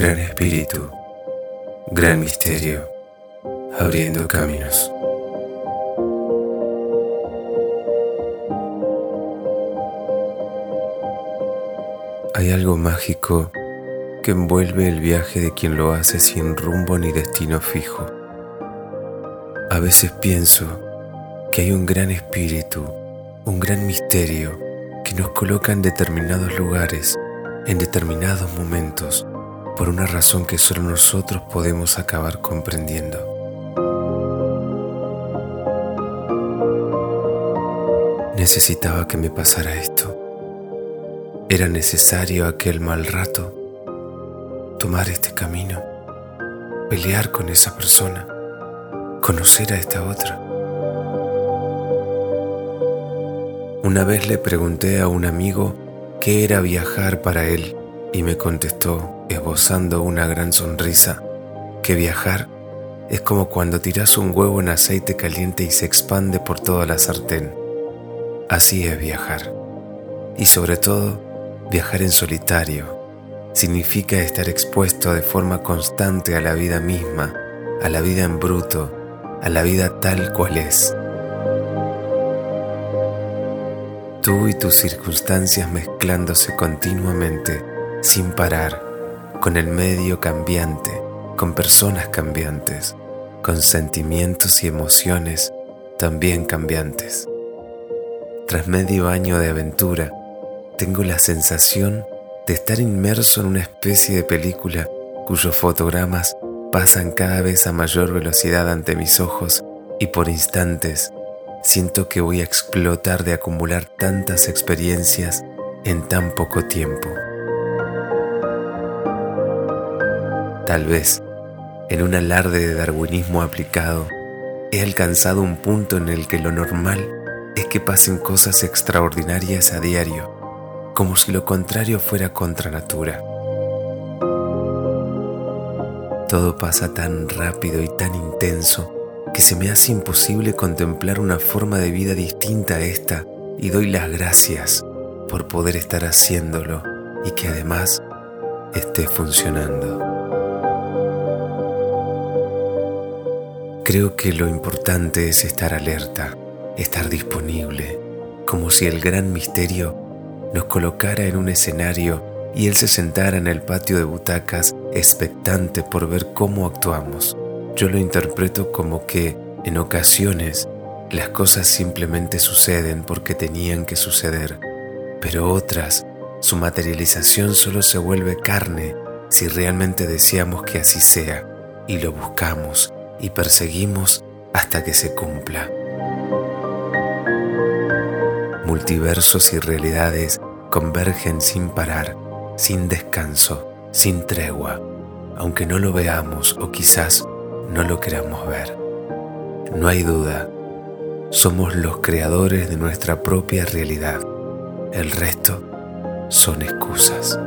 Gran Espíritu, gran misterio, abriendo caminos. Hay algo mágico que envuelve el viaje de quien lo hace sin rumbo ni destino fijo. A veces pienso que hay un gran espíritu, un gran misterio que nos coloca en determinados lugares, en determinados momentos, por una razón que solo nosotros podemos acabar comprendiendo. Necesitaba que me pasara esto. Era necesario aquel mal rato tomar este camino, pelear con esa persona, conocer a esta otra. Una vez le pregunté a un amigo qué era viajar para él y me contestó, esbozando una gran sonrisa, que viajar es como cuando tiras un huevo en aceite caliente y se expande por toda la sartén. Así es viajar. Y sobre todo, viajar en solitario, significa estar expuesto de forma constante a la vida misma, a la vida en bruto, a la vida tal cual es. Tú y tus circunstancias mezclándose continuamente, sin parar, con el medio cambiante, con personas cambiantes, con sentimientos y emociones también cambiantes. Tras medio año de aventura, tengo la sensación de estar inmerso en una especie de película cuyos fotogramas pasan cada vez a mayor velocidad ante mis ojos y por instantes siento que voy a explotar de acumular tantas experiencias en tan poco tiempo. Tal vez, en un alarde de darwinismo aplicado, he alcanzado un punto en el que lo normal es que pasen cosas extraordinarias a diario como si lo contrario fuera contra natura. Todo pasa tan rápido y tan intenso que se me hace imposible contemplar una forma de vida distinta a esta y doy las gracias por poder estar haciéndolo y que además esté funcionando. Creo que lo importante es estar alerta, estar disponible, como si el gran misterio nos colocara en un escenario y él se sentara en el patio de butacas expectante por ver cómo actuamos. Yo lo interpreto como que, en ocasiones, las cosas simplemente suceden porque tenían que suceder, pero otras, su materialización solo se vuelve carne si realmente deseamos que así sea y lo buscamos y perseguimos hasta que se cumpla multiversos y realidades convergen sin parar, sin descanso, sin tregua, aunque no lo veamos o quizás no lo queramos ver. No hay duda, somos los creadores de nuestra propia realidad. El resto son excusas.